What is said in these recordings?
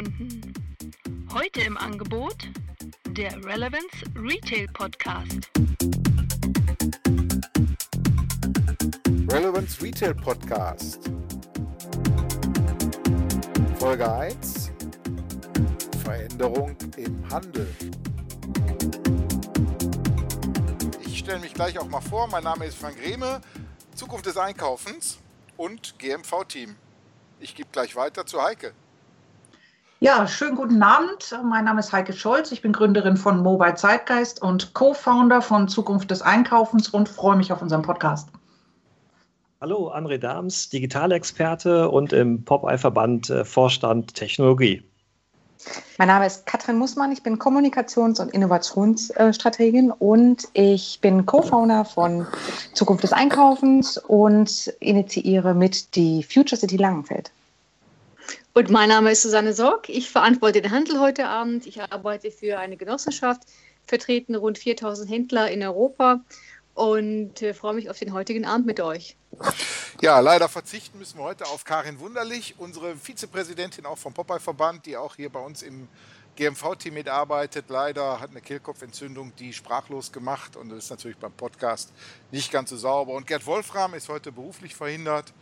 Kunden. Heute im Angebot der Relevance Retail Podcast. Relevance Retail Podcast. Folge 1. Veränderung im Handel. Ich stelle mich gleich auch mal vor. Mein Name ist Frank Rehme, Zukunft des Einkaufens und GMV-Team. Ich gebe gleich weiter zu Heike. Ja, schönen guten Abend. Mein Name ist Heike Scholz. Ich bin Gründerin von Mobile Zeitgeist und Co-Founder von Zukunft des Einkaufens und freue mich auf unseren Podcast. Hallo, André Dahms, Digitalexperte und im Popeye-Verband äh, Vorstand Technologie. Mein Name ist Katrin Mussmann, ich bin Kommunikations- und Innovationsstrategin und ich bin Co-Founder von Zukunft des Einkaufens und initiiere mit die Future City Langenfeld. Und mein Name ist Susanne Sorg. Ich verantworte den Handel heute Abend. Ich arbeite für eine Genossenschaft, vertreten rund 4000 Händler in Europa und äh, freue mich auf den heutigen Abend mit euch. Ja, leider verzichten müssen wir heute auf Karin Wunderlich, unsere Vizepräsidentin auch vom Popeye-Verband, die auch hier bei uns im GMV-Team mitarbeitet. Leider hat eine Kehlkopfentzündung die sprachlos gemacht und das ist natürlich beim Podcast nicht ganz so sauber. Und Gerd Wolfram ist heute beruflich verhindert,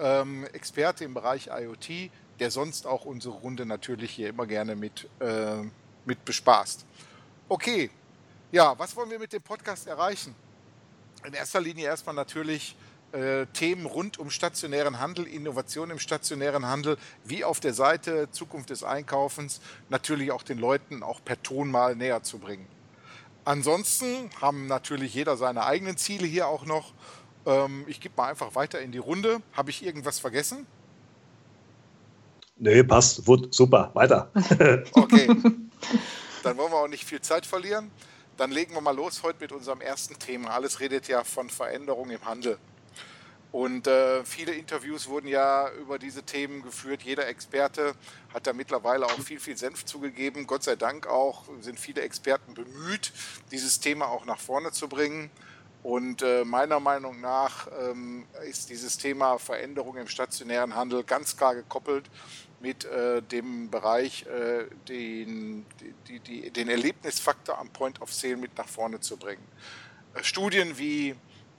ähm, Experte im Bereich IoT, der sonst auch unsere Runde natürlich hier immer gerne mit, äh, mit bespaßt. Okay, ja, was wollen wir mit dem Podcast erreichen? In erster Linie erstmal natürlich äh, Themen rund um stationären Handel, Innovation im stationären Handel, wie auf der Seite Zukunft des Einkaufens, natürlich auch den Leuten auch per Ton mal näher zu bringen. Ansonsten haben natürlich jeder seine eigenen Ziele hier auch noch. Ähm, ich gebe mal einfach weiter in die Runde. Habe ich irgendwas vergessen? Nee, passt. Super. Weiter. okay. Dann wollen wir auch nicht viel Zeit verlieren. Dann legen wir mal los heute mit unserem ersten Thema. Alles redet ja von Veränderung im Handel. Und äh, viele Interviews wurden ja über diese Themen geführt. Jeder Experte hat da mittlerweile auch viel, viel Senf zugegeben. Gott sei Dank auch sind viele Experten bemüht, dieses Thema auch nach vorne zu bringen. Und äh, meiner Meinung nach ähm, ist dieses Thema Veränderung im stationären Handel ganz klar gekoppelt mit äh, dem Bereich, äh, den, die, die, den Erlebnisfaktor am Point of Sale mit nach vorne zu bringen. Äh, Studien wie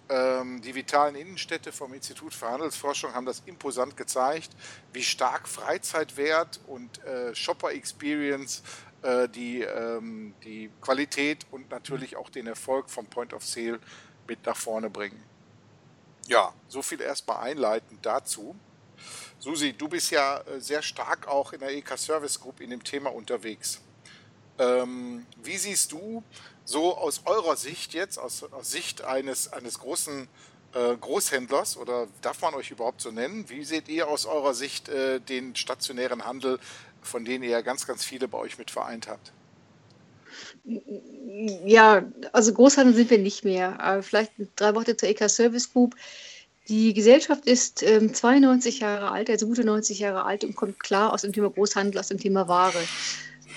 ähm, die vitalen Innenstädte vom Institut für Handelsforschung haben das imposant gezeigt, wie stark Freizeitwert und äh, Shopper Experience äh, die, ähm, die Qualität und natürlich auch den Erfolg vom Point of Sale mit nach vorne bringen. Ja, so viel erstmal einleitend dazu. Susi, du bist ja äh, sehr stark auch in der EK Service Group in dem Thema unterwegs. Ähm, wie siehst du so aus eurer Sicht jetzt, aus, aus Sicht eines, eines großen äh, Großhändlers oder darf man euch überhaupt so nennen? Wie seht ihr aus eurer Sicht äh, den stationären Handel, von denen ihr ja ganz, ganz viele bei euch mit vereint habt? Ja, also Großhandel sind wir nicht mehr. Aber vielleicht drei Worte zur EK Service Group. Die Gesellschaft ist ähm, 92 Jahre alt, also gute 90 Jahre alt und kommt klar aus dem Thema Großhandel, aus dem Thema Ware.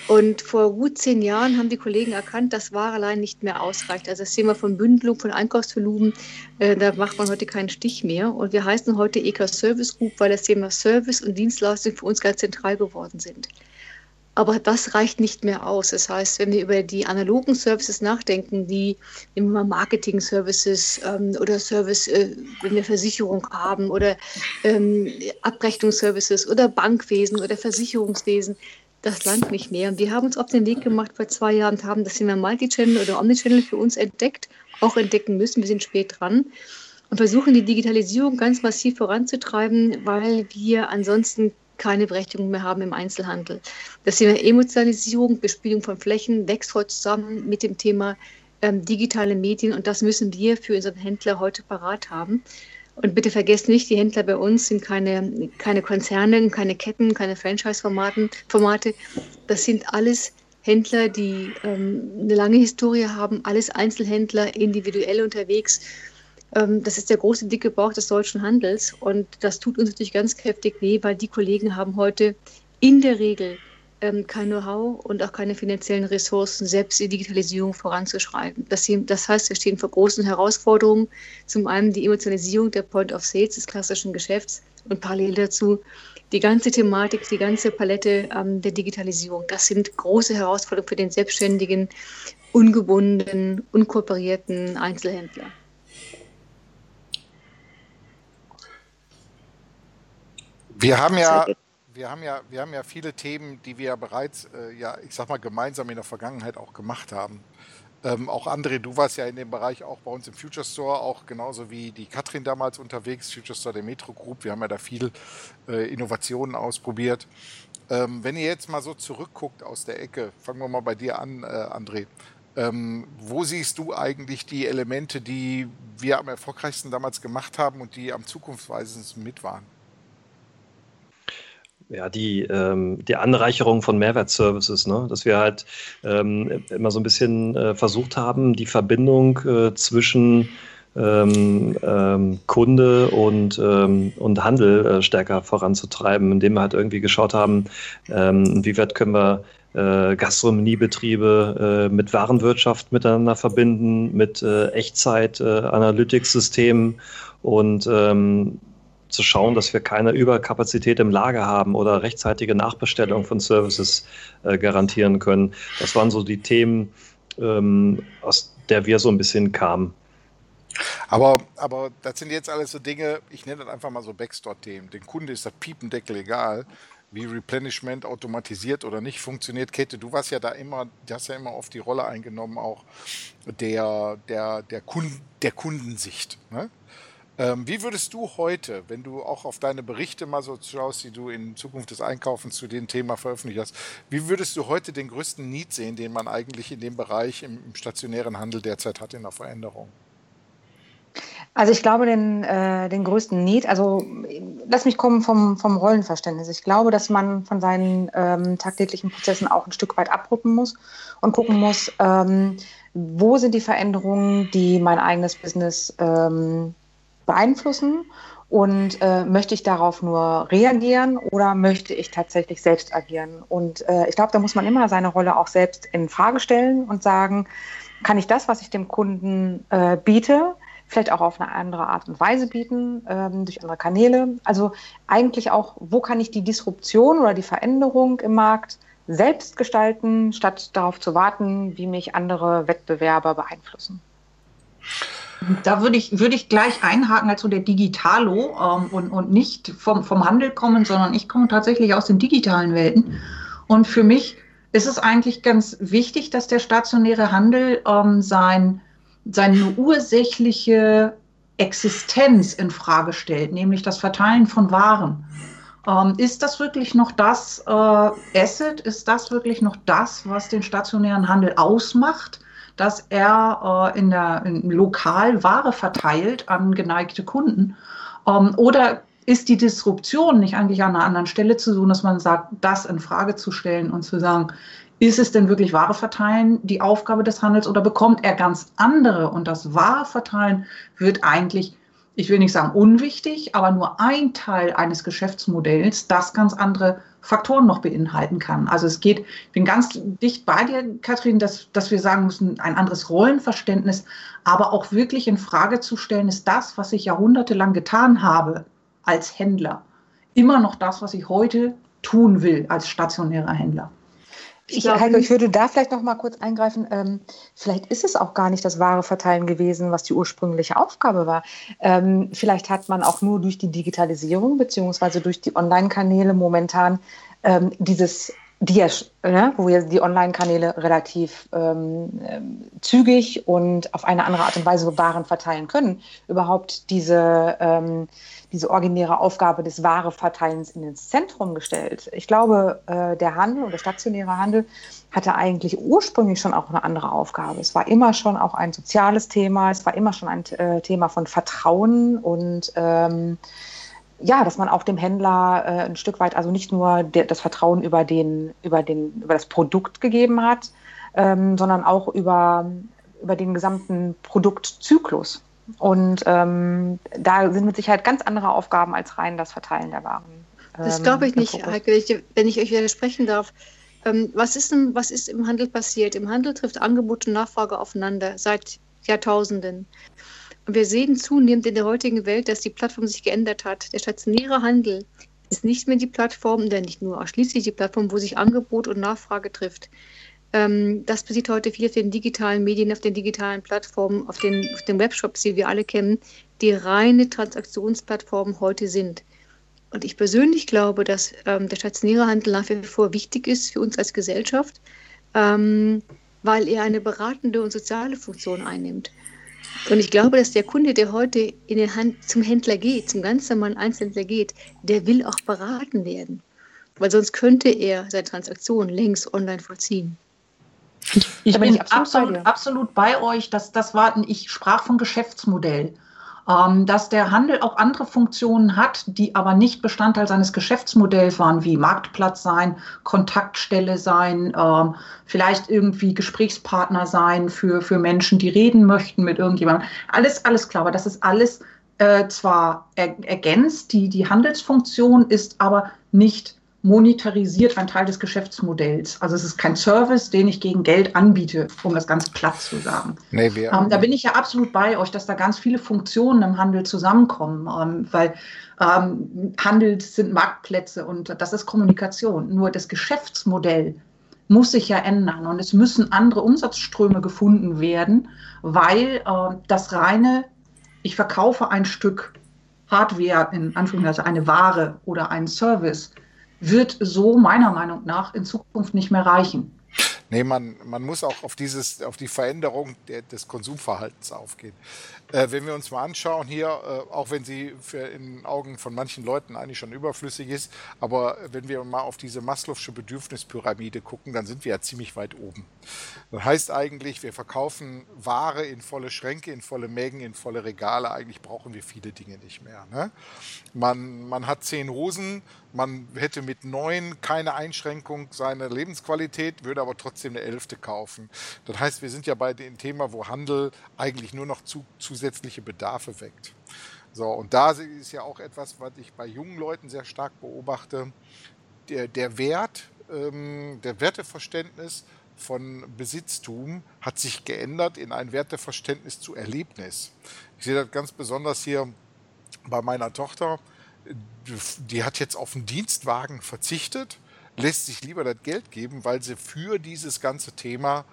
Und vor gut zehn Jahren haben die Kollegen erkannt, dass Ware allein nicht mehr ausreicht. Also das Thema von Bündelung, von Einkaufsvolumen, äh, da macht man heute keinen Stich mehr. Und wir heißen heute EK Service Group, weil das Thema Service und Dienstleistung für uns ganz zentral geworden sind. Aber das reicht nicht mehr aus. Das heißt, wenn wir über die analogen Services nachdenken, wie immer Marketing-Services ähm, oder Service, äh, wenn wir Versicherung haben oder ähm, Abrechnungsservices oder Bankwesen oder Versicherungswesen, das langt nicht mehr. Und wir haben uns auf den Weg gemacht vor zwei Jahren und haben das Thema Multichannel oder Omnichannel für uns entdeckt, auch entdecken müssen. Wir sind spät dran und versuchen die Digitalisierung ganz massiv voranzutreiben, weil wir ansonsten keine Berechtigung mehr haben im Einzelhandel. Das Thema Emotionalisierung, Bespielung von Flächen wächst heute zusammen mit dem Thema ähm, digitale Medien und das müssen wir für unseren Händler heute parat haben. Und bitte vergesst nicht, die Händler bei uns sind keine, keine Konzerne, keine Ketten, keine Franchise-Formate. Das sind alles Händler, die ähm, eine lange Historie haben, alles Einzelhändler, individuell unterwegs. Ähm, das ist der große, dicke Bauch des deutschen Handels. Und das tut uns natürlich ganz kräftig weh, weil die Kollegen haben heute in der Regel ähm, kein Know-how und auch keine finanziellen Ressourcen, selbst die Digitalisierung voranzuschreiten. Das, das heißt, wir stehen vor großen Herausforderungen. Zum einen die Emotionalisierung der Point of Sales des klassischen Geschäfts und parallel dazu die ganze Thematik, die ganze Palette ähm, der Digitalisierung, das sind große Herausforderungen für den selbstständigen, ungebundenen, unkooperierten Einzelhändler. Wir haben ja, wir haben ja, wir haben ja viele Themen, die wir bereits, äh, ja, ich sag mal, gemeinsam in der Vergangenheit auch gemacht haben. Ähm, auch André, du warst ja in dem Bereich auch bei uns im Future Store, auch genauso wie die Katrin damals unterwegs, Future Store der Metro Group. Wir haben ja da viel äh, Innovationen ausprobiert. Ähm, wenn ihr jetzt mal so zurückguckt aus der Ecke, fangen wir mal bei dir an, äh, André. Ähm, wo siehst du eigentlich die Elemente, die wir am erfolgreichsten damals gemacht haben und die am zukunftsweisendsten mit waren? Ja, die, ähm, die Anreicherung von Mehrwertservices, ne? dass wir halt ähm, immer so ein bisschen äh, versucht haben, die Verbindung äh, zwischen ähm, ähm, Kunde und, ähm, und Handel äh, stärker voranzutreiben, indem wir halt irgendwie geschaut haben, ähm, inwieweit können wir äh, Gastronomiebetriebe äh, mit Warenwirtschaft miteinander verbinden, mit äh, Echtzeit-Analytics-Systemen und zu schauen, dass wir keine Überkapazität im Lager haben oder rechtzeitige Nachbestellung von Services äh, garantieren können. Das waren so die Themen, ähm, aus der wir so ein bisschen kamen. Aber, aber das sind jetzt alles so Dinge, ich nenne das einfach mal so Backstore-Themen. Den Kunde ist das Piependeckel egal, wie Replenishment automatisiert oder nicht funktioniert. Kette, du warst ja da immer, du hast ja immer oft die Rolle eingenommen, auch der, der, der, Kunden, der Kundensicht. Ne? Ähm, wie würdest du heute, wenn du auch auf deine Berichte mal so schaust, die du in Zukunft des Einkaufens zu dem Thema veröffentlicht hast, wie würdest du heute den größten Need sehen, den man eigentlich in dem Bereich im, im stationären Handel derzeit hat in der Veränderung? Also ich glaube, den, äh, den größten Need, also lass mich kommen vom, vom Rollenverständnis. Ich glaube, dass man von seinen ähm, tagtäglichen Prozessen auch ein Stück weit abrücken muss und gucken muss, ähm, wo sind die Veränderungen, die mein eigenes Business ähm, beeinflussen und äh, möchte ich darauf nur reagieren oder möchte ich tatsächlich selbst agieren? Und äh, ich glaube, da muss man immer seine Rolle auch selbst in Frage stellen und sagen, kann ich das, was ich dem Kunden äh, biete, vielleicht auch auf eine andere Art und Weise bieten, ähm, durch andere Kanäle? Also eigentlich auch, wo kann ich die Disruption oder die Veränderung im Markt selbst gestalten, statt darauf zu warten, wie mich andere Wettbewerber beeinflussen? Da würde ich, würde ich gleich einhaken als so der Digitalo ähm, und, und nicht vom, vom Handel kommen, sondern ich komme tatsächlich aus den digitalen Welten. Und für mich ist es eigentlich ganz wichtig, dass der stationäre Handel ähm, sein, seine ursächliche Existenz in Frage stellt, nämlich das Verteilen von Waren. Ähm, ist das wirklich noch das äh, Asset? Ist das wirklich noch das, was den stationären Handel ausmacht? Dass er äh, in der in lokal Ware verteilt an geneigte Kunden? Ähm, oder ist die Disruption nicht eigentlich an einer anderen Stelle zu suchen, dass man sagt, das in Frage zu stellen und zu sagen, ist es denn wirklich Ware verteilen die Aufgabe des Handels oder bekommt er ganz andere? Und das Ware verteilen wird eigentlich ich will nicht sagen unwichtig, aber nur ein Teil eines Geschäftsmodells, das ganz andere Faktoren noch beinhalten kann. Also es geht, ich bin ganz dicht bei dir, Kathrin, dass, dass wir sagen müssen, ein anderes Rollenverständnis, aber auch wirklich in Frage zu stellen, ist das, was ich jahrhundertelang getan habe als Händler, immer noch das, was ich heute tun will als stationärer Händler. Ich, ich, Heike, ich würde da vielleicht noch mal kurz eingreifen. Ähm, vielleicht ist es auch gar nicht das wahre Verteilen gewesen, was die ursprüngliche Aufgabe war. Ähm, vielleicht hat man auch nur durch die Digitalisierung beziehungsweise durch die Online-Kanäle momentan ähm, dieses die, ne, wo wir die Online-Kanäle relativ ähm, ähm, zügig und auf eine andere Art und Weise Waren verteilen können, überhaupt diese, ähm, diese originäre Aufgabe des Wareverteilens in ins Zentrum gestellt. Ich glaube, äh, der Handel oder stationäre Handel hatte eigentlich ursprünglich schon auch eine andere Aufgabe. Es war immer schon auch ein soziales Thema, es war immer schon ein äh, Thema von Vertrauen und ähm, ja, dass man auch dem Händler äh, ein Stück weit also nicht nur der, das Vertrauen über, den, über, den, über das Produkt gegeben hat, ähm, sondern auch über, über den gesamten Produktzyklus. Und ähm, da sind mit Sicherheit ganz andere Aufgaben als rein das Verteilen der Waren. Das glaube ich ähm, nicht, Heike, wenn ich euch widersprechen darf. Ähm, was, ist denn, was ist im Handel passiert? Im Handel trifft Angebot und Nachfrage aufeinander seit Jahrtausenden. Wir sehen zunehmend in der heutigen Welt, dass die Plattform sich geändert hat. Der stationäre Handel ist nicht mehr die Plattform, denn nicht nur ausschließlich die Plattform, wo sich Angebot und Nachfrage trifft. Ähm, das passiert heute viel auf den digitalen Medien, auf den digitalen Plattformen, auf den, auf den Webshops, die wir alle kennen, die reine Transaktionsplattformen heute sind. Und ich persönlich glaube, dass ähm, der stationäre Handel nach wie vor wichtig ist für uns als Gesellschaft, ähm, weil er eine beratende und soziale Funktion einnimmt. Und ich glaube, dass der Kunde, der heute in den Hand, zum Händler geht, zum ganz normalen Einzelhändler geht, der will auch beraten werden. Weil sonst könnte er seine Transaktion längst online vollziehen. Ich, ich bin absolut, absolut, absolut, bei euch. Das, das war, ich sprach von Geschäftsmodell ähm, dass der Handel auch andere Funktionen hat, die aber nicht Bestandteil seines Geschäftsmodells waren, wie Marktplatz sein, Kontaktstelle sein, ähm, vielleicht irgendwie Gesprächspartner sein für, für Menschen, die reden möchten mit irgendjemandem. Alles, alles klar, aber das ist alles äh, zwar er, ergänzt, die, die Handelsfunktion ist aber nicht monetarisiert ein Teil des Geschäftsmodells. Also es ist kein Service, den ich gegen Geld anbiete, um das ganz platt zu sagen. Nee, wir, ähm, da bin ich ja absolut bei euch, dass da ganz viele Funktionen im Handel zusammenkommen, ähm, weil ähm, Handel sind Marktplätze und das ist Kommunikation. Nur das Geschäftsmodell muss sich ja ändern und es müssen andere Umsatzströme gefunden werden, weil äh, das reine, ich verkaufe ein Stück Hardware, in Anführungszeichen eine Ware oder einen Service, wird so meiner Meinung nach in Zukunft nicht mehr reichen. Nee, man, man muss auch auf, dieses, auf die Veränderung der, des Konsumverhaltens aufgehen. Äh, wenn wir uns mal anschauen hier, äh, auch wenn sie in den Augen von manchen Leuten eigentlich schon überflüssig ist, aber wenn wir mal auf diese Maslow'sche Bedürfnispyramide gucken, dann sind wir ja ziemlich weit oben. Das heißt eigentlich, wir verkaufen Ware in volle Schränke, in volle Mengen, in volle Regale. Eigentlich brauchen wir viele Dinge nicht mehr. Ne? Man, man hat zehn Hosen, man hätte mit neun keine Einschränkung seiner Lebensqualität, würde aber trotzdem eine elfte kaufen. Das heißt, wir sind ja bei dem Thema, wo Handel eigentlich nur noch zu, zusätzliche Bedarfe weckt. So, und da ist ja auch etwas, was ich bei jungen Leuten sehr stark beobachte. Der, der Wert, ähm, der Werteverständnis von Besitztum hat sich geändert in ein Werteverständnis zu Erlebnis. Ich sehe das ganz besonders hier bei meiner Tochter. Die hat jetzt auf einen Dienstwagen verzichtet, lässt sich lieber das Geld geben, weil sie für dieses ganze Thema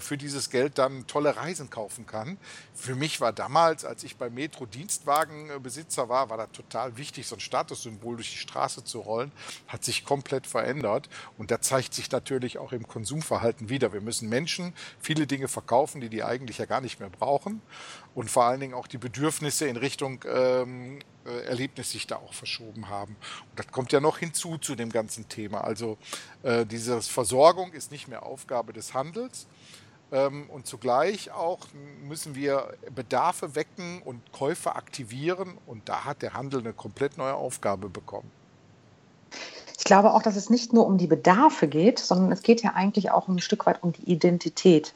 für dieses Geld dann tolle Reisen kaufen kann. Für mich war damals, als ich bei Metro Dienstwagenbesitzer war, war das total wichtig, so ein Statussymbol durch die Straße zu rollen. Hat sich komplett verändert und da zeigt sich natürlich auch im Konsumverhalten wieder. Wir müssen Menschen viele Dinge verkaufen, die die eigentlich ja gar nicht mehr brauchen und vor allen Dingen auch die Bedürfnisse in Richtung ähm, äh, Erlebnis sich da auch verschoben haben. Und das kommt ja noch hinzu zu dem ganzen Thema. Also äh, diese Versorgung ist nicht mehr Aufgabe des Handels, und zugleich auch müssen wir Bedarfe wecken und Käufe aktivieren. Und da hat der Handel eine komplett neue Aufgabe bekommen. Ich glaube auch, dass es nicht nur um die Bedarfe geht, sondern es geht ja eigentlich auch ein Stück weit um die Identität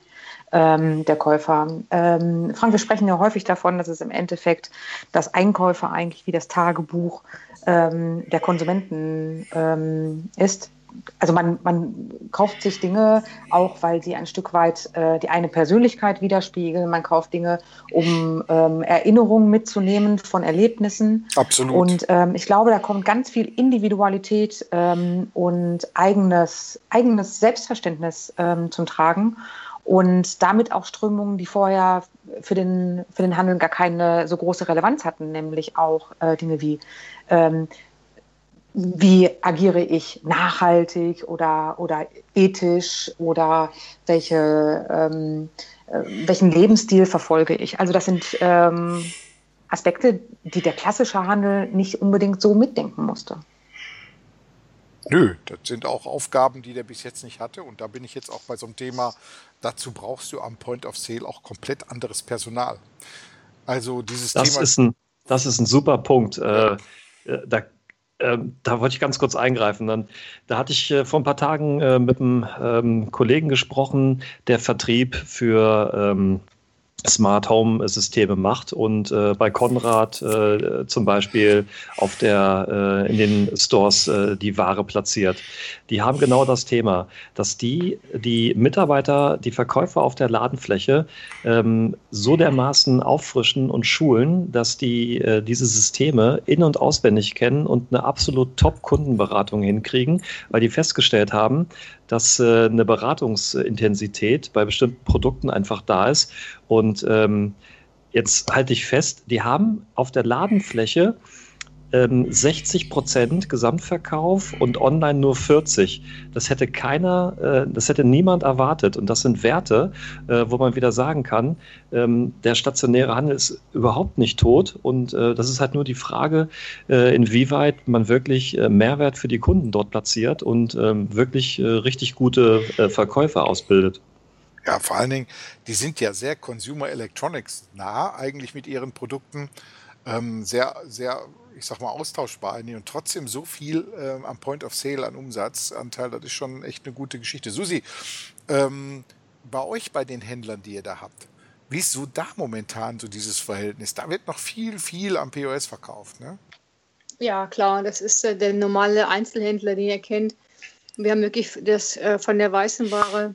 ähm, der Käufer. Ähm, Frank, wir sprechen ja häufig davon, dass es im Endeffekt das Einkäufer eigentlich wie das Tagebuch ähm, der Konsumenten ähm, ist also man, man kauft sich Dinge auch, weil sie ein Stück weit äh, die eine Persönlichkeit widerspiegeln. Man kauft Dinge, um ähm, Erinnerungen mitzunehmen von Erlebnissen. Absolut. Und ähm, ich glaube, da kommt ganz viel Individualität ähm, und eigenes, eigenes Selbstverständnis ähm, zum Tragen. Und damit auch Strömungen, die vorher für den, für den Handel gar keine so große Relevanz hatten, nämlich auch äh, Dinge wie ähm, wie agiere ich nachhaltig oder, oder ethisch oder welche, ähm, äh, welchen Lebensstil verfolge ich. Also das sind ähm, Aspekte, die der klassische Handel nicht unbedingt so mitdenken musste. Nö, das sind auch Aufgaben, die der bis jetzt nicht hatte. Und da bin ich jetzt auch bei so einem Thema, dazu brauchst du am Point of Sale auch komplett anderes Personal. Also dieses das Thema. Ist ein, das ist ein super Punkt. Äh, da ähm, da wollte ich ganz kurz eingreifen. Dann, da hatte ich äh, vor ein paar Tagen äh, mit einem ähm, Kollegen gesprochen, der Vertrieb für ähm, Smart Home Systeme macht und äh, bei Konrad äh, zum Beispiel auf der, äh, in den Stores äh, die Ware platziert. Die haben genau das Thema, dass die, die Mitarbeiter, die Verkäufer auf der Ladenfläche ähm, so dermaßen auffrischen und schulen, dass die äh, diese Systeme in- und auswendig kennen und eine absolut Top-Kundenberatung hinkriegen, weil die festgestellt haben, dass äh, eine Beratungsintensität bei bestimmten Produkten einfach da ist. Und ähm, jetzt halte ich fest, die haben auf der Ladenfläche 60 ähm, Prozent Gesamtverkauf und online nur 40. Das hätte keiner, äh, das hätte niemand erwartet. Und das sind Werte, äh, wo man wieder sagen kann, ähm, der stationäre Handel ist überhaupt nicht tot. Und äh, das ist halt nur die Frage, inwieweit man wirklich Mehrwert für die Kunden dort platziert und ähm, wirklich richtig gute Verkäufer ausbildet. Ja, vor allen Dingen, die sind ja sehr Consumer Electronics nah eigentlich mit ihren Produkten. Ähm, sehr, sehr ich sag mal, austauschbar und trotzdem so viel äh, am Point of Sale an Umsatzanteil, das ist schon echt eine gute Geschichte. Susi, ähm, bei euch, bei den Händlern, die ihr da habt, wie ist so da momentan so dieses Verhältnis? Da wird noch viel, viel am POS verkauft, ne? Ja, klar, das ist äh, der normale Einzelhändler, den ihr kennt. Wir haben wirklich das äh, von der weißen Ware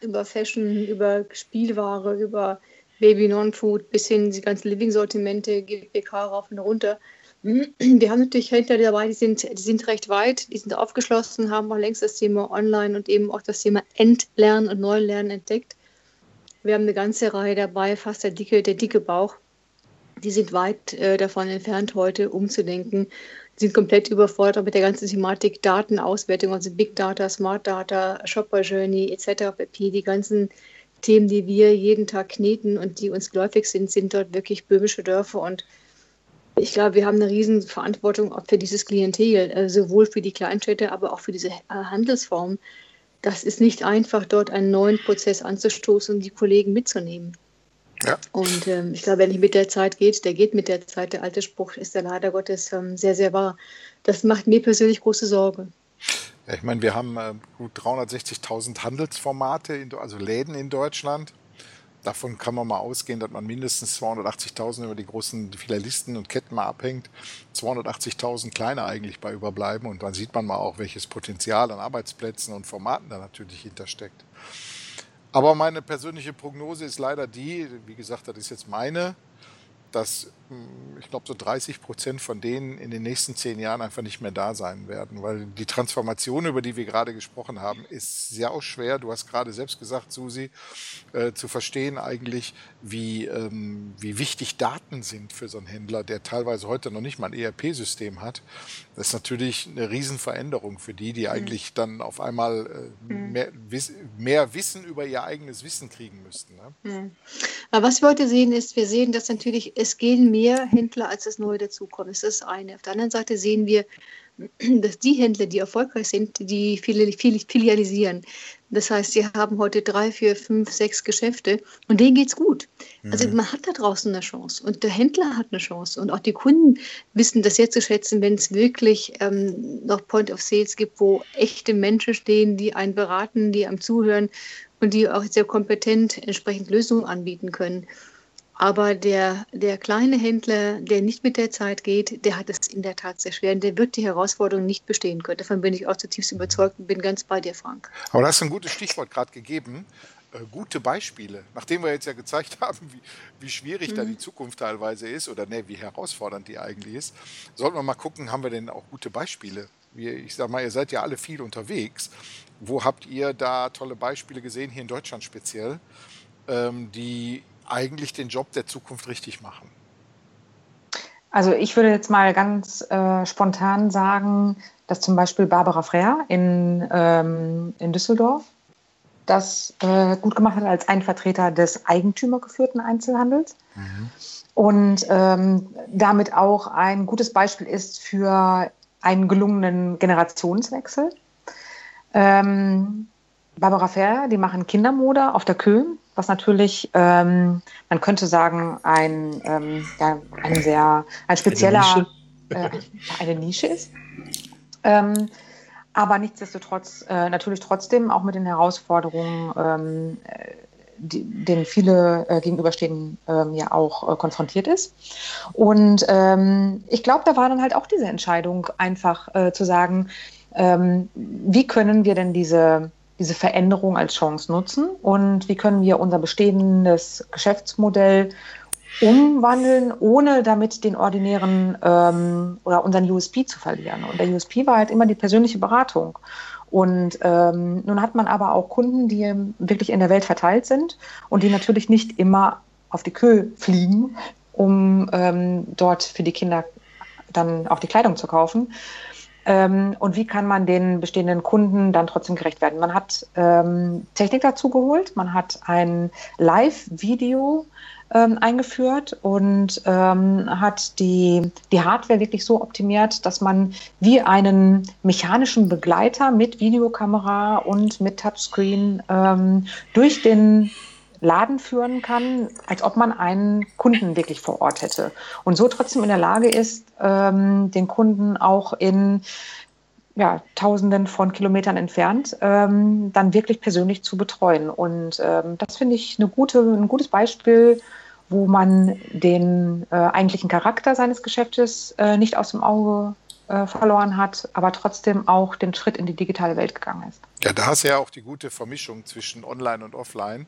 über Fashion, über Spielware, über Baby Non-Food bis hin die ganzen Living-Sortimente, GPK rauf und runter. Wir haben natürlich Händler dabei, die sind, die sind recht weit, die sind aufgeschlossen, haben auch längst das Thema Online und eben auch das Thema Entlernen und Neulernen entdeckt. Wir haben eine ganze Reihe dabei, fast der dicke, der dicke Bauch. Die sind weit äh, davon entfernt, heute umzudenken. Die sind komplett überfordert mit der ganzen Thematik Datenauswertung, also Big Data, Smart Data, Shopper Journey etc. Die ganzen Themen, die wir jeden Tag kneten und die uns geläufig sind, sind dort wirklich böhmische Dörfer und ich glaube, wir haben eine riesen Verantwortung auch für dieses Klientel, äh, sowohl für die Kleinstädte, aber auch für diese äh, Handelsform. Das ist nicht einfach, dort einen neuen Prozess anzustoßen und die Kollegen mitzunehmen. Ja. Und ähm, ich glaube, wenn nicht mit der Zeit geht, der geht mit der Zeit. Der alte Spruch ist ja leider Gottes ähm, sehr, sehr wahr. Das macht mir persönlich große Sorge. Ja, ich meine, wir haben äh, gut 360.000 Handelsformate, in, also Läden in Deutschland davon kann man mal ausgehen, dass man mindestens 280.000 über die großen Filialisten und Ketten mal abhängt. 280.000 kleine eigentlich bei überbleiben und dann sieht man mal auch, welches Potenzial an Arbeitsplätzen und Formaten da natürlich hintersteckt. Aber meine persönliche Prognose ist leider die, wie gesagt, das ist jetzt meine, dass ich glaube, so 30 Prozent von denen in den nächsten zehn Jahren einfach nicht mehr da sein werden, weil die Transformation, über die wir gerade gesprochen haben, ist sehr auch schwer. Du hast gerade selbst gesagt, Susi, äh, zu verstehen eigentlich, wie, ähm, wie wichtig Daten sind für so einen Händler, der teilweise heute noch nicht mal ein ERP-System hat. Das ist natürlich eine Riesenveränderung für die, die mhm. eigentlich dann auf einmal äh, mhm. mehr, wiss, mehr, Wissen über ihr eigenes Wissen kriegen müssten. Ne? Mhm. Aber was wir heute sehen, ist, wir sehen, dass natürlich es gehen mehr Händler, als es neu dazukommen. Das ist das eine. Auf der anderen Seite sehen wir, dass die Händler, die erfolgreich sind, die filialisieren. Das heißt, sie haben heute drei, vier, fünf, sechs Geschäfte und denen geht es gut. Also mhm. man hat da draußen eine Chance und der Händler hat eine Chance und auch die Kunden wissen das jetzt zu schätzen, wenn es wirklich ähm, noch Point of Sales gibt, wo echte Menschen stehen, die einen beraten, die einem zuhören und die auch sehr kompetent entsprechend Lösungen anbieten können. Aber der, der kleine Händler, der nicht mit der Zeit geht, der hat es in der Tat sehr schwer und der wird die Herausforderung nicht bestehen können. Davon bin ich auch zutiefst überzeugt und bin ganz bei dir, Frank. Aber du hast ein gutes Stichwort gerade gegeben. Äh, gute Beispiele. Nachdem wir jetzt ja gezeigt haben, wie, wie schwierig mhm. da die Zukunft teilweise ist oder ne, wie herausfordernd die eigentlich ist, sollten wir mal gucken, haben wir denn auch gute Beispiele? Wie, ich sag mal, ihr seid ja alle viel unterwegs. Wo habt ihr da tolle Beispiele gesehen, hier in Deutschland speziell, ähm, die eigentlich den Job der Zukunft richtig machen? Also ich würde jetzt mal ganz äh, spontan sagen, dass zum Beispiel Barbara Freer in, ähm, in Düsseldorf das äh, gut gemacht hat als ein Vertreter des eigentümergeführten Einzelhandels. Mhm. Und ähm, damit auch ein gutes Beispiel ist für einen gelungenen Generationswechsel. Ähm, Barbara Ferrer, die machen Kindermode auf der Köhm, was natürlich, ähm, man könnte sagen, ein, ähm, ja, ein sehr, ein spezieller, eine Nische, äh, eine Nische ist. Ähm, aber nichtsdestotrotz äh, natürlich trotzdem auch mit den Herausforderungen, ähm, die, denen viele äh, gegenüberstehen, ähm, ja auch äh, konfrontiert ist. Und ähm, ich glaube, da war dann halt auch diese Entscheidung, einfach äh, zu sagen, wie können wir denn diese, diese Veränderung als Chance nutzen und wie können wir unser bestehendes Geschäftsmodell umwandeln, ohne damit den ordinären ähm, oder unseren USP zu verlieren. Und der USP war halt immer die persönliche Beratung. Und ähm, nun hat man aber auch Kunden, die wirklich in der Welt verteilt sind und die natürlich nicht immer auf die Kühe fliegen, um ähm, dort für die Kinder dann auch die Kleidung zu kaufen. Ähm, und wie kann man den bestehenden Kunden dann trotzdem gerecht werden? Man hat ähm, Technik dazu geholt, man hat ein Live-Video ähm, eingeführt und ähm, hat die, die Hardware wirklich so optimiert, dass man wie einen mechanischen Begleiter mit Videokamera und mit Touchscreen ähm, durch den Laden führen kann, als ob man einen Kunden wirklich vor Ort hätte. Und so trotzdem in der Lage ist, ähm, den Kunden auch in ja, Tausenden von Kilometern entfernt, ähm, dann wirklich persönlich zu betreuen. Und ähm, das finde ich eine gute, ein gutes Beispiel, wo man den äh, eigentlichen Charakter seines Geschäftes äh, nicht aus dem Auge äh, verloren hat, aber trotzdem auch den Schritt in die digitale Welt gegangen ist. Ja, da hast du ja auch die gute Vermischung zwischen Online und Offline.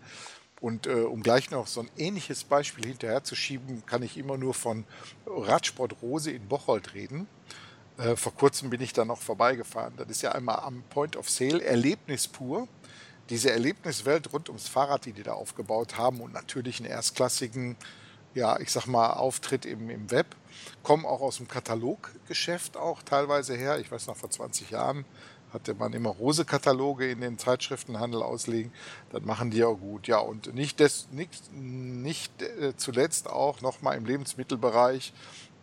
Und äh, um gleich noch so ein ähnliches Beispiel hinterher zu schieben, kann ich immer nur von Radsport Rose in Bocholt reden. Äh, vor kurzem bin ich da noch vorbeigefahren. Das ist ja einmal am Point of Sale, Erlebnis pur. Diese Erlebniswelt rund ums Fahrrad, die die da aufgebaut haben und natürlich einen erstklassigen, ja, ich sag mal, Auftritt im, im Web, kommen auch aus dem Kataloggeschäft auch teilweise her. Ich weiß noch, vor 20 Jahren hatte man immer Rose-Kataloge in den Zeitschriftenhandel auslegen. Das machen die auch gut. Ja, und nicht, des, nicht, nicht äh, zuletzt auch nochmal im Lebensmittelbereich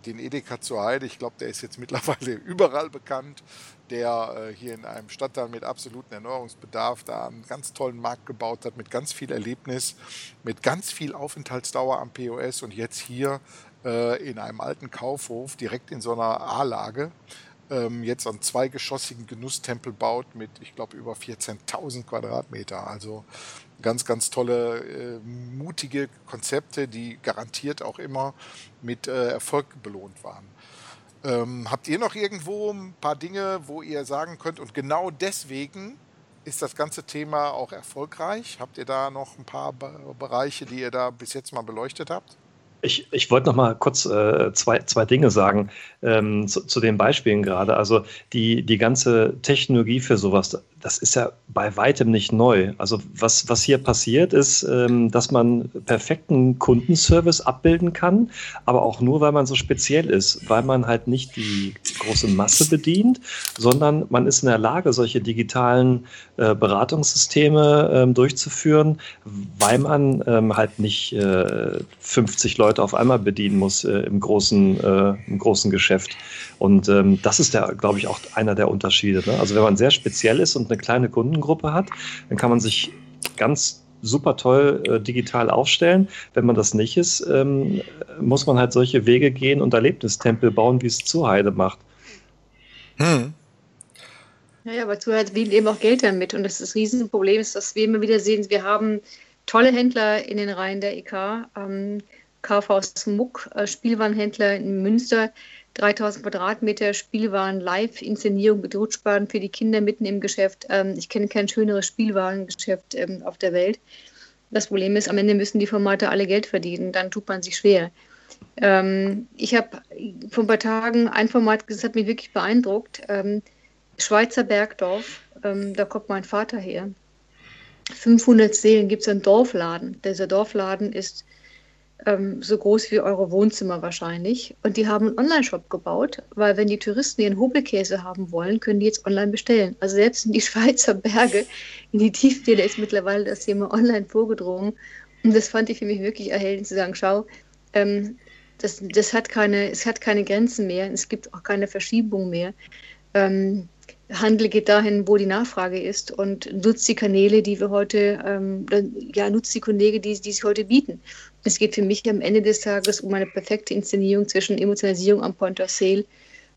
den Edeka zur Heide, ich glaube, der ist jetzt mittlerweile überall bekannt, der äh, hier in einem Stadtteil mit absolutem Erneuerungsbedarf da einen ganz tollen Markt gebaut hat, mit ganz viel Erlebnis, mit ganz viel Aufenthaltsdauer am POS und jetzt hier äh, in einem alten Kaufhof, direkt in so einer A-Lage, ähm, jetzt einen zweigeschossigen Genusstempel baut mit, ich glaube, über 14.000 Quadratmeter. Also ganz, ganz tolle, äh, mutige Konzepte, die garantiert auch immer mit äh, Erfolg belohnt waren. Ähm, habt ihr noch irgendwo ein paar Dinge, wo ihr sagen könnt, und genau deswegen ist das ganze Thema auch erfolgreich? Habt ihr da noch ein paar Bereiche, die ihr da bis jetzt mal beleuchtet habt? Ich, ich wollte noch mal kurz äh, zwei, zwei Dinge sagen ähm, zu, zu, den Beispielen gerade. Also die, die ganze Technologie für sowas, das ist ja bei weitem nicht neu. Also was, was hier passiert ist, ähm, dass man perfekten Kundenservice abbilden kann, aber auch nur, weil man so speziell ist, weil man halt nicht die große Masse bedient, sondern man ist in der Lage, solche digitalen äh, Beratungssysteme ähm, durchzuführen, weil man ähm, halt nicht äh, 50 Leute auf einmal bedienen muss äh, im, großen, äh, im großen Geschäft. Und ähm, das ist, glaube ich, auch einer der Unterschiede. Ne? Also wenn man sehr speziell ist und eine kleine Kundengruppe hat, dann kann man sich ganz super toll äh, digital aufstellen. Wenn man das nicht ist, ähm, muss man halt solche Wege gehen und Erlebnistempel bauen, wie es Zuheide macht. Hm. Naja, aber Zuheide verdient eben auch Geld damit. Und das, das Riesenproblem ist, dass wir immer wieder sehen, wir haben tolle Händler in den Reihen der EK. Ähm, Kaufhaus Muck, äh, Spielwarenhändler in Münster, 3000 Quadratmeter Spielwaren, Live-Inszenierung mit Rutschbahnen für die Kinder mitten im Geschäft. Ähm, ich kenne kein schöneres Spielwarengeschäft ähm, auf der Welt. Das Problem ist, am Ende müssen die Formate alle Geld verdienen. Dann tut man sich schwer. Ähm, ich habe vor ein paar Tagen ein Format, das hat mich wirklich beeindruckt. Schweizer Bergdorf, da kommt mein Vater her. 500 Seelen gibt es einen Dorfladen. Dieser Dorfladen ist ähm, so groß wie eure Wohnzimmer wahrscheinlich. Und die haben einen Online-Shop gebaut, weil wenn die Touristen ihren Hobelkäse haben wollen, können die jetzt online bestellen. Also selbst in die Schweizer Berge, in die Tieftäler ist mittlerweile das Thema online vorgedrungen. Und das fand ich für mich wirklich erhellend zu sagen, schau, ähm, das, das hat keine, es hat keine Grenzen mehr, es gibt auch keine Verschiebung mehr. Ähm, Handel geht dahin, wo die Nachfrage ist und nutzt die Kanäle, die wir heute, ähm, ja, nutzt die Kanäle, die, die sich heute bieten. Es geht für mich am Ende des Tages um eine perfekte Inszenierung zwischen Emotionalisierung am Point of Sale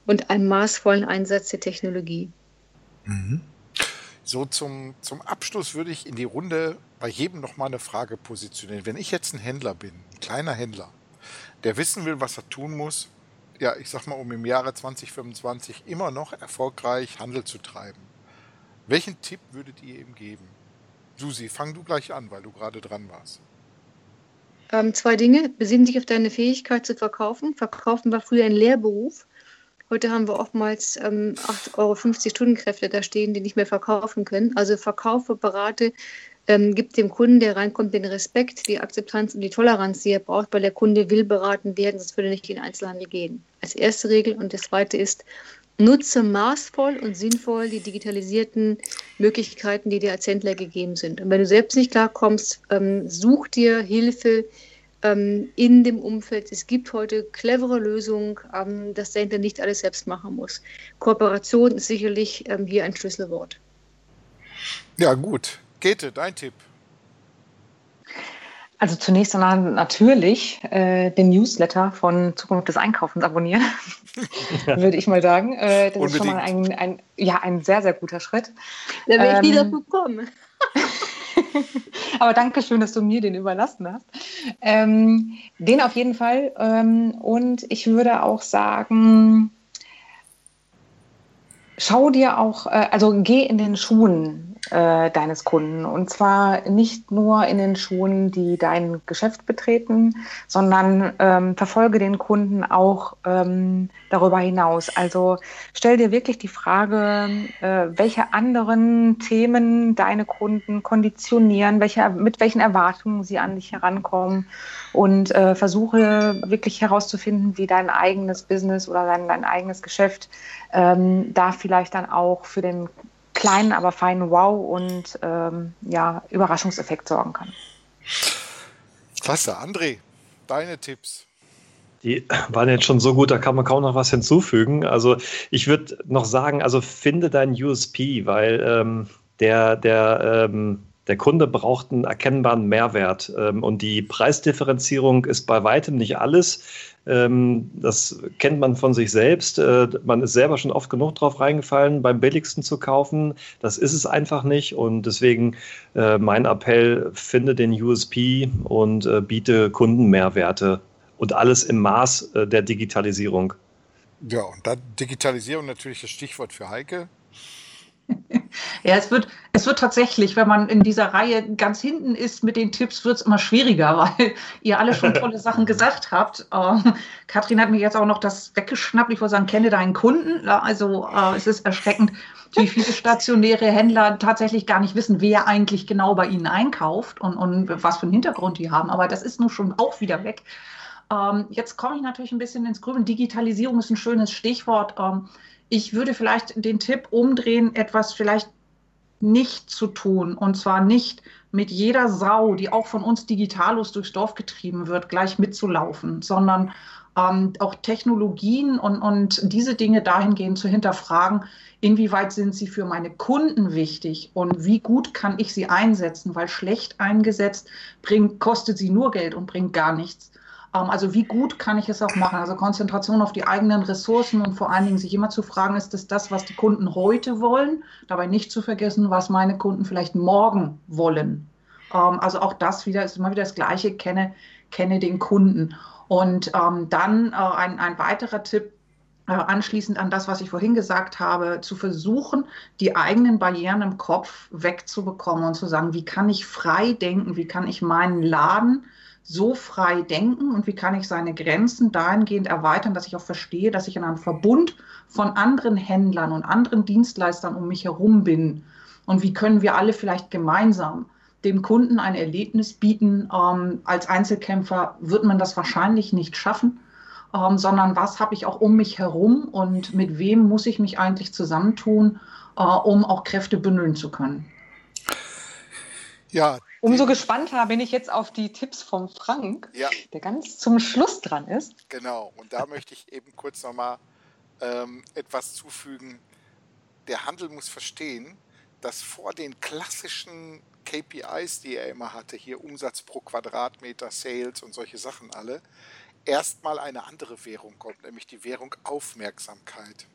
und einem maßvollen Einsatz der Technologie. Mhm. So zum, zum Abschluss würde ich in die Runde bei jedem noch mal eine Frage positionieren. Wenn ich jetzt ein Händler bin, ein kleiner Händler, der wissen will, was er tun muss, ja, ich sag mal, um im Jahre 2025 immer noch erfolgreich Handel zu treiben. Welchen Tipp würdet ihr ihm geben? Susi, fang du gleich an, weil du gerade dran warst. Ähm, zwei Dinge. Besinn dich auf deine Fähigkeit zu verkaufen. Verkaufen war früher ein Lehrberuf. Heute haben wir oftmals ähm, 8,50 Euro Stundenkräfte da stehen, die nicht mehr verkaufen können. Also verkaufe, berate, ähm, gibt dem Kunden, der reinkommt, den Respekt, die Akzeptanz und die Toleranz, die er braucht, weil der Kunde will beraten werden, sonst würde er nicht in den Einzelhandel gehen. Als erste Regel. Und das zweite ist, nutze maßvoll und sinnvoll die digitalisierten Möglichkeiten, die dir als Händler gegeben sind. Und wenn du selbst nicht klarkommst, ähm, such dir Hilfe ähm, in dem Umfeld. Es gibt heute clevere Lösungen, ähm, dass der Händler nicht alles selbst machen muss. Kooperation ist sicherlich ähm, hier ein Schlüsselwort. Ja, gut. Gete, dein Tipp. Also zunächst einmal natürlich äh, den Newsletter von Zukunft des Einkaufens abonnieren, würde ich mal sagen. Äh, das Unbedingt. ist schon mal ein, ein, ja, ein sehr, sehr guter Schritt. Da wäre ich nie ähm, dazu kommen. Aber danke schön, dass du mir den überlassen hast. Ähm, den auf jeden Fall. Ähm, und ich würde auch sagen, schau dir auch, äh, also geh in den Schuhen äh, deines Kunden. Und zwar nicht nur in den Schuhen, die dein Geschäft betreten, sondern ähm, verfolge den Kunden auch ähm, darüber hinaus. Also stell dir wirklich die Frage, äh, welche anderen Themen deine Kunden konditionieren, welche, mit welchen Erwartungen sie an dich herankommen und äh, versuche wirklich herauszufinden, wie dein eigenes Business oder dein, dein eigenes Geschäft ähm, da vielleicht dann auch für den kleinen, aber feinen Wow und ähm, ja, Überraschungseffekt sorgen kann. Klasse, André, deine Tipps. Die waren jetzt schon so gut, da kann man kaum noch was hinzufügen. Also ich würde noch sagen, also finde dein USP, weil ähm, der, der, ähm, der Kunde braucht einen erkennbaren Mehrwert. Ähm, und die Preisdifferenzierung ist bei weitem nicht alles. Ähm, das kennt man von sich selbst. Äh, man ist selber schon oft genug drauf reingefallen, beim billigsten zu kaufen. Das ist es einfach nicht. Und deswegen äh, mein Appell, finde den USP und äh, biete Kundenmehrwerte. Und alles im Maß der Digitalisierung. Ja, und dann Digitalisierung natürlich das Stichwort für Heike. Ja, es wird, es wird tatsächlich, wenn man in dieser Reihe ganz hinten ist mit den Tipps, wird es immer schwieriger, weil ihr alle schon tolle Sachen gesagt habt. Äh, Katrin hat mir jetzt auch noch das weggeschnappt. Ich wollte sagen, kenne deinen Kunden. Also äh, es ist erschreckend, wie viele stationäre Händler tatsächlich gar nicht wissen, wer eigentlich genau bei ihnen einkauft und, und was für einen Hintergrund die haben. Aber das ist nun schon auch wieder weg. Ähm, jetzt komme ich natürlich ein bisschen ins Grübeln. Digitalisierung ist ein schönes Stichwort. Ähm, ich würde vielleicht den Tipp umdrehen, etwas vielleicht nicht zu tun. Und zwar nicht mit jeder Sau, die auch von uns digitalos durchs Dorf getrieben wird, gleich mitzulaufen, sondern ähm, auch Technologien und, und diese Dinge dahingehend zu hinterfragen, inwieweit sind sie für meine Kunden wichtig und wie gut kann ich sie einsetzen, weil schlecht eingesetzt bringt, kostet sie nur Geld und bringt gar nichts. Ähm, also wie gut kann ich es auch machen? Also Konzentration auf die eigenen Ressourcen und vor allen Dingen sich immer zu fragen, ist das das, was die Kunden heute wollen? Dabei nicht zu vergessen, was meine Kunden vielleicht morgen wollen. Ähm, also auch das wieder ist immer wieder das Gleiche, kenne, kenne den Kunden. Und ähm, dann äh, ein, ein weiterer Tipp, äh, anschließend an das, was ich vorhin gesagt habe, zu versuchen, die eigenen Barrieren im Kopf wegzubekommen und zu sagen, wie kann ich frei denken, wie kann ich meinen Laden so frei denken und wie kann ich seine Grenzen dahingehend erweitern, dass ich auch verstehe, dass ich in einem Verbund von anderen Händlern und anderen Dienstleistern um mich herum bin und wie können wir alle vielleicht gemeinsam dem Kunden ein Erlebnis bieten. Ähm, als Einzelkämpfer wird man das wahrscheinlich nicht schaffen, ähm, sondern was habe ich auch um mich herum und mit wem muss ich mich eigentlich zusammentun, äh, um auch Kräfte bündeln zu können. Ja, Umso gespannter bin ich jetzt auf die Tipps vom Frank, ja. der ganz zum Schluss dran ist. Genau, und da möchte ich eben kurz nochmal ähm, etwas zufügen. Der Handel muss verstehen, dass vor den klassischen KPIs, die er immer hatte, hier Umsatz pro Quadratmeter, Sales und solche Sachen alle, erstmal eine andere Währung kommt, nämlich die Währung Aufmerksamkeit.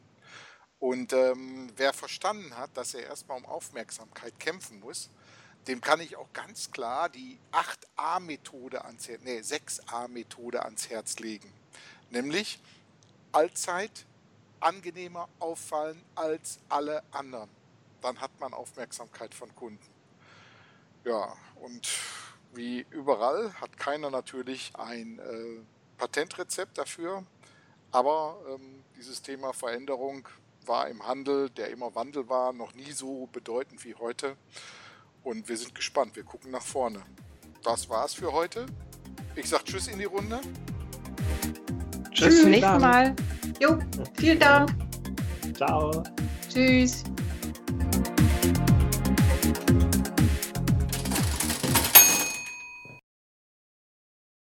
Und ähm, wer verstanden hat, dass er erstmal um Aufmerksamkeit kämpfen muss, dem kann ich auch ganz klar die 8a-Methode ans Herz, nee, 6a-Methode ans Herz legen. Nämlich allzeit angenehmer auffallen als alle anderen. Dann hat man Aufmerksamkeit von Kunden. Ja, und wie überall hat keiner natürlich ein äh, Patentrezept dafür, aber ähm, dieses Thema Veränderung war im Handel, der immer Wandel war, noch nie so bedeutend wie heute. Und wir sind gespannt, wir gucken nach vorne. Das war's für heute. Ich sag Tschüss in die Runde. Tschüss. Bis zum nächsten Mal. Jo, vielen Dank. Ciao. Tschüss.